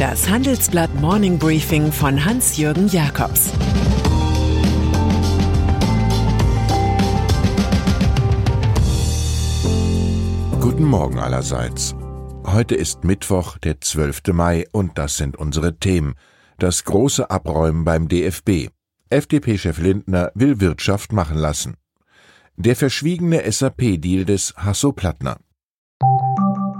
Das Handelsblatt Morning Briefing von Hans-Jürgen Jakobs Guten Morgen allerseits. Heute ist Mittwoch, der 12. Mai, und das sind unsere Themen. Das große Abräumen beim DFB. FDP-Chef Lindner will Wirtschaft machen lassen. Der verschwiegene SAP-Deal des Hasso-Plattner.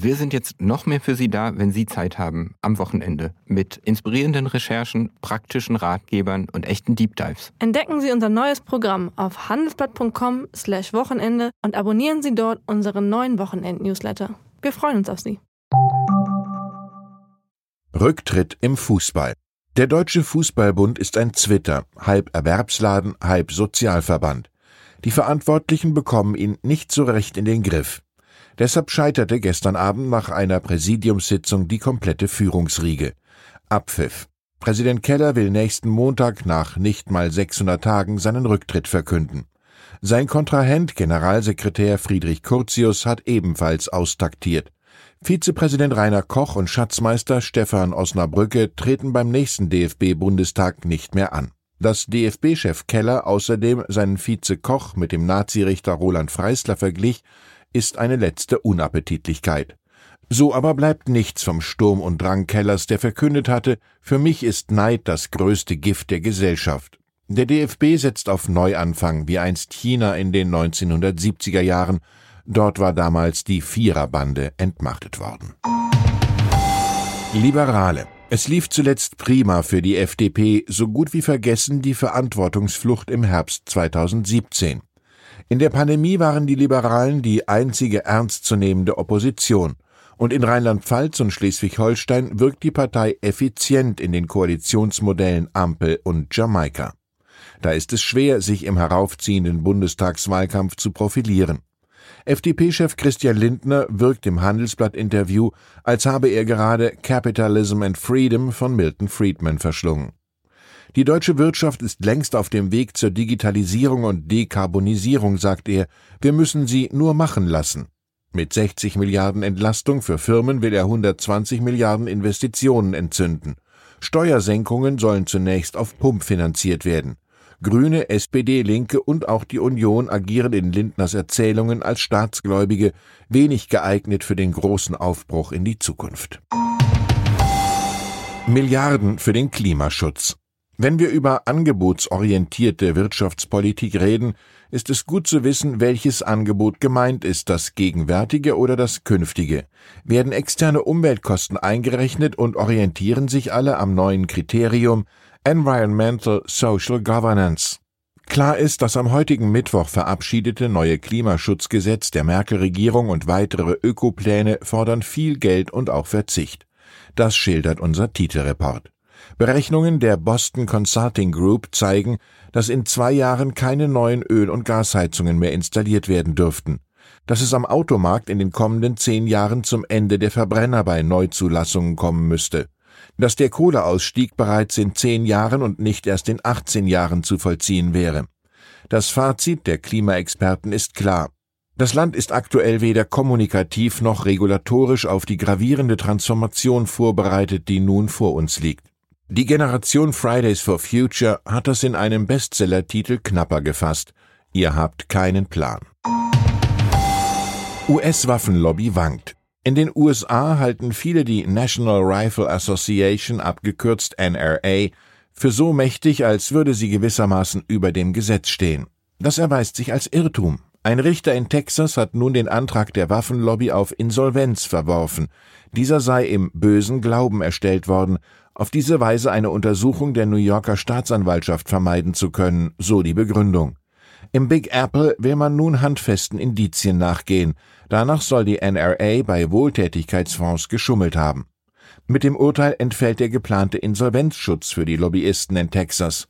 Wir sind jetzt noch mehr für Sie da, wenn Sie Zeit haben, am Wochenende, mit inspirierenden Recherchen, praktischen Ratgebern und echten Deep Dives. Entdecken Sie unser neues Programm auf handelsblatt.com/slash Wochenende und abonnieren Sie dort unseren neuen Wochenend-Newsletter. Wir freuen uns auf Sie. Rücktritt im Fußball. Der Deutsche Fußballbund ist ein Twitter, halb Erwerbsladen, halb Sozialverband. Die Verantwortlichen bekommen ihn nicht so recht in den Griff. Deshalb scheiterte gestern Abend nach einer Präsidiumssitzung die komplette Führungsriege. Abpfiff. Präsident Keller will nächsten Montag nach nicht mal 600 Tagen seinen Rücktritt verkünden. Sein Kontrahent Generalsekretär Friedrich Curtius hat ebenfalls austaktiert. Vizepräsident Rainer Koch und Schatzmeister Stefan Osnabrücke treten beim nächsten DFB-Bundestag nicht mehr an. Dass DFB-Chef Keller außerdem seinen Vize Koch mit dem Nazirichter Roland Freisler verglich, ist eine letzte Unappetitlichkeit. So aber bleibt nichts vom Sturm und Drang Kellers, der verkündet hatte, für mich ist Neid das größte Gift der Gesellschaft. Der DFB setzt auf Neuanfang, wie einst China in den 1970er Jahren. Dort war damals die Viererbande entmachtet worden. Liberale. Es lief zuletzt prima für die FDP, so gut wie vergessen die Verantwortungsflucht im Herbst 2017. In der Pandemie waren die Liberalen die einzige ernstzunehmende Opposition, und in Rheinland-Pfalz und Schleswig-Holstein wirkt die Partei effizient in den Koalitionsmodellen Ampel und Jamaika. Da ist es schwer, sich im heraufziehenden Bundestagswahlkampf zu profilieren. FDP-Chef Christian Lindner wirkt im Handelsblatt-Interview, als habe er gerade Capitalism and Freedom von Milton Friedman verschlungen. Die deutsche Wirtschaft ist längst auf dem Weg zur Digitalisierung und Dekarbonisierung, sagt er. Wir müssen sie nur machen lassen. Mit 60 Milliarden Entlastung für Firmen will er 120 Milliarden Investitionen entzünden. Steuersenkungen sollen zunächst auf Pump finanziert werden. Grüne, SPD, Linke und auch die Union agieren in Lindners Erzählungen als Staatsgläubige, wenig geeignet für den großen Aufbruch in die Zukunft. Milliarden für den Klimaschutz. Wenn wir über angebotsorientierte Wirtschaftspolitik reden, ist es gut zu wissen, welches Angebot gemeint ist, das gegenwärtige oder das künftige. Werden externe Umweltkosten eingerechnet und orientieren sich alle am neuen Kriterium Environmental Social Governance. Klar ist, das am heutigen Mittwoch verabschiedete neue Klimaschutzgesetz der Merkel-Regierung und weitere Ökopläne fordern viel Geld und auch Verzicht. Das schildert unser Titelreport. Berechnungen der Boston Consulting Group zeigen, dass in zwei Jahren keine neuen Öl- und Gasheizungen mehr installiert werden dürften, dass es am Automarkt in den kommenden zehn Jahren zum Ende der Verbrenner bei Neuzulassungen kommen müsste, dass der Kohleausstieg bereits in zehn Jahren und nicht erst in 18 Jahren zu vollziehen wäre. Das Fazit der Klimaexperten ist klar. Das Land ist aktuell weder kommunikativ noch regulatorisch auf die gravierende Transformation vorbereitet, die nun vor uns liegt. Die Generation Fridays for Future hat das in einem Bestsellertitel knapper gefasst. Ihr habt keinen Plan. US-Waffenlobby wankt. In den USA halten viele die National Rifle Association, abgekürzt NRA, für so mächtig, als würde sie gewissermaßen über dem Gesetz stehen. Das erweist sich als Irrtum. Ein Richter in Texas hat nun den Antrag der Waffenlobby auf Insolvenz verworfen. Dieser sei im bösen Glauben erstellt worden auf diese Weise eine Untersuchung der New Yorker Staatsanwaltschaft vermeiden zu können, so die Begründung. Im Big Apple will man nun handfesten Indizien nachgehen. Danach soll die NRA bei Wohltätigkeitsfonds geschummelt haben. Mit dem Urteil entfällt der geplante Insolvenzschutz für die Lobbyisten in Texas.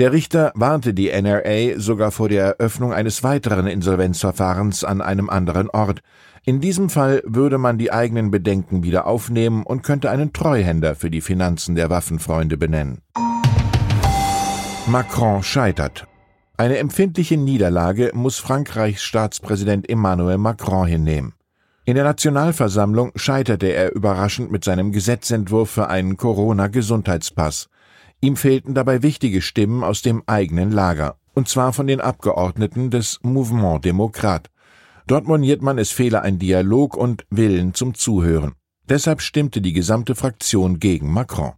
Der Richter warnte die NRA sogar vor der Eröffnung eines weiteren Insolvenzverfahrens an einem anderen Ort. In diesem Fall würde man die eigenen Bedenken wieder aufnehmen und könnte einen Treuhänder für die Finanzen der Waffenfreunde benennen. Macron scheitert. Eine empfindliche Niederlage muss Frankreichs Staatspräsident Emmanuel Macron hinnehmen. In der Nationalversammlung scheiterte er überraschend mit seinem Gesetzentwurf für einen Corona-Gesundheitspass. Ihm fehlten dabei wichtige Stimmen aus dem eigenen Lager, und zwar von den Abgeordneten des Mouvement Demokrat. Dort moniert man, es fehle ein Dialog und Willen zum Zuhören. Deshalb stimmte die gesamte Fraktion gegen Macron.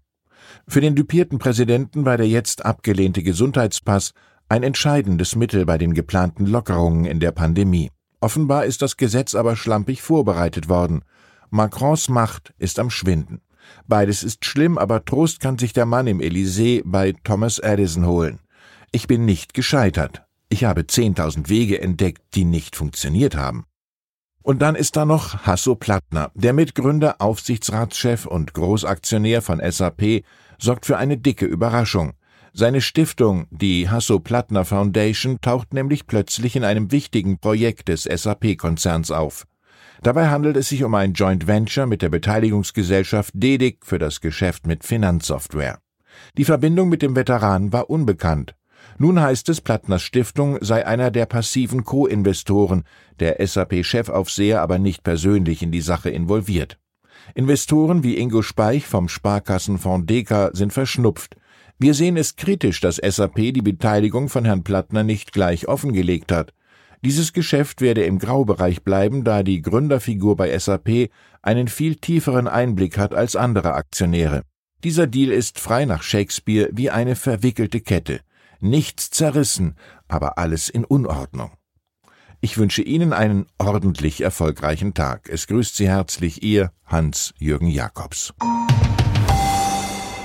Für den dupierten Präsidenten war der jetzt abgelehnte Gesundheitspass ein entscheidendes Mittel bei den geplanten Lockerungen in der Pandemie. Offenbar ist das Gesetz aber schlampig vorbereitet worden. Macrons Macht ist am Schwinden. Beides ist schlimm, aber Trost kann sich der Mann im Elysée bei Thomas Edison holen. Ich bin nicht gescheitert. Ich habe 10.000 Wege entdeckt, die nicht funktioniert haben. Und dann ist da noch Hasso Plattner, der Mitgründer, Aufsichtsratschef und Großaktionär von SAP, sorgt für eine dicke Überraschung. Seine Stiftung, die Hasso-Plattner Foundation, taucht nämlich plötzlich in einem wichtigen Projekt des SAP-Konzerns auf. Dabei handelt es sich um ein Joint Venture mit der Beteiligungsgesellschaft DEDIC für das Geschäft mit Finanzsoftware. Die Verbindung mit dem Veteran war unbekannt. Nun heißt es, Plattners Stiftung sei einer der passiven Co-Investoren, der SAP-Chefaufseher aber nicht persönlich in die Sache involviert. Investoren wie Ingo Speich vom Sparkassenfonds Deka sind verschnupft. Wir sehen es kritisch, dass SAP die Beteiligung von Herrn Plattner nicht gleich offengelegt hat. Dieses Geschäft werde im Graubereich bleiben, da die Gründerfigur bei SAP einen viel tieferen Einblick hat als andere Aktionäre. Dieser Deal ist frei nach Shakespeare wie eine verwickelte Kette. Nichts zerrissen, aber alles in Unordnung. Ich wünsche Ihnen einen ordentlich erfolgreichen Tag. Es grüßt Sie herzlich Ihr Hans-Jürgen Jakobs.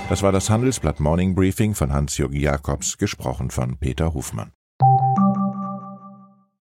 Das war das Handelsblatt Morning Briefing von Hans-Jürgen Jakobs, gesprochen von Peter Hofmann.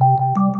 you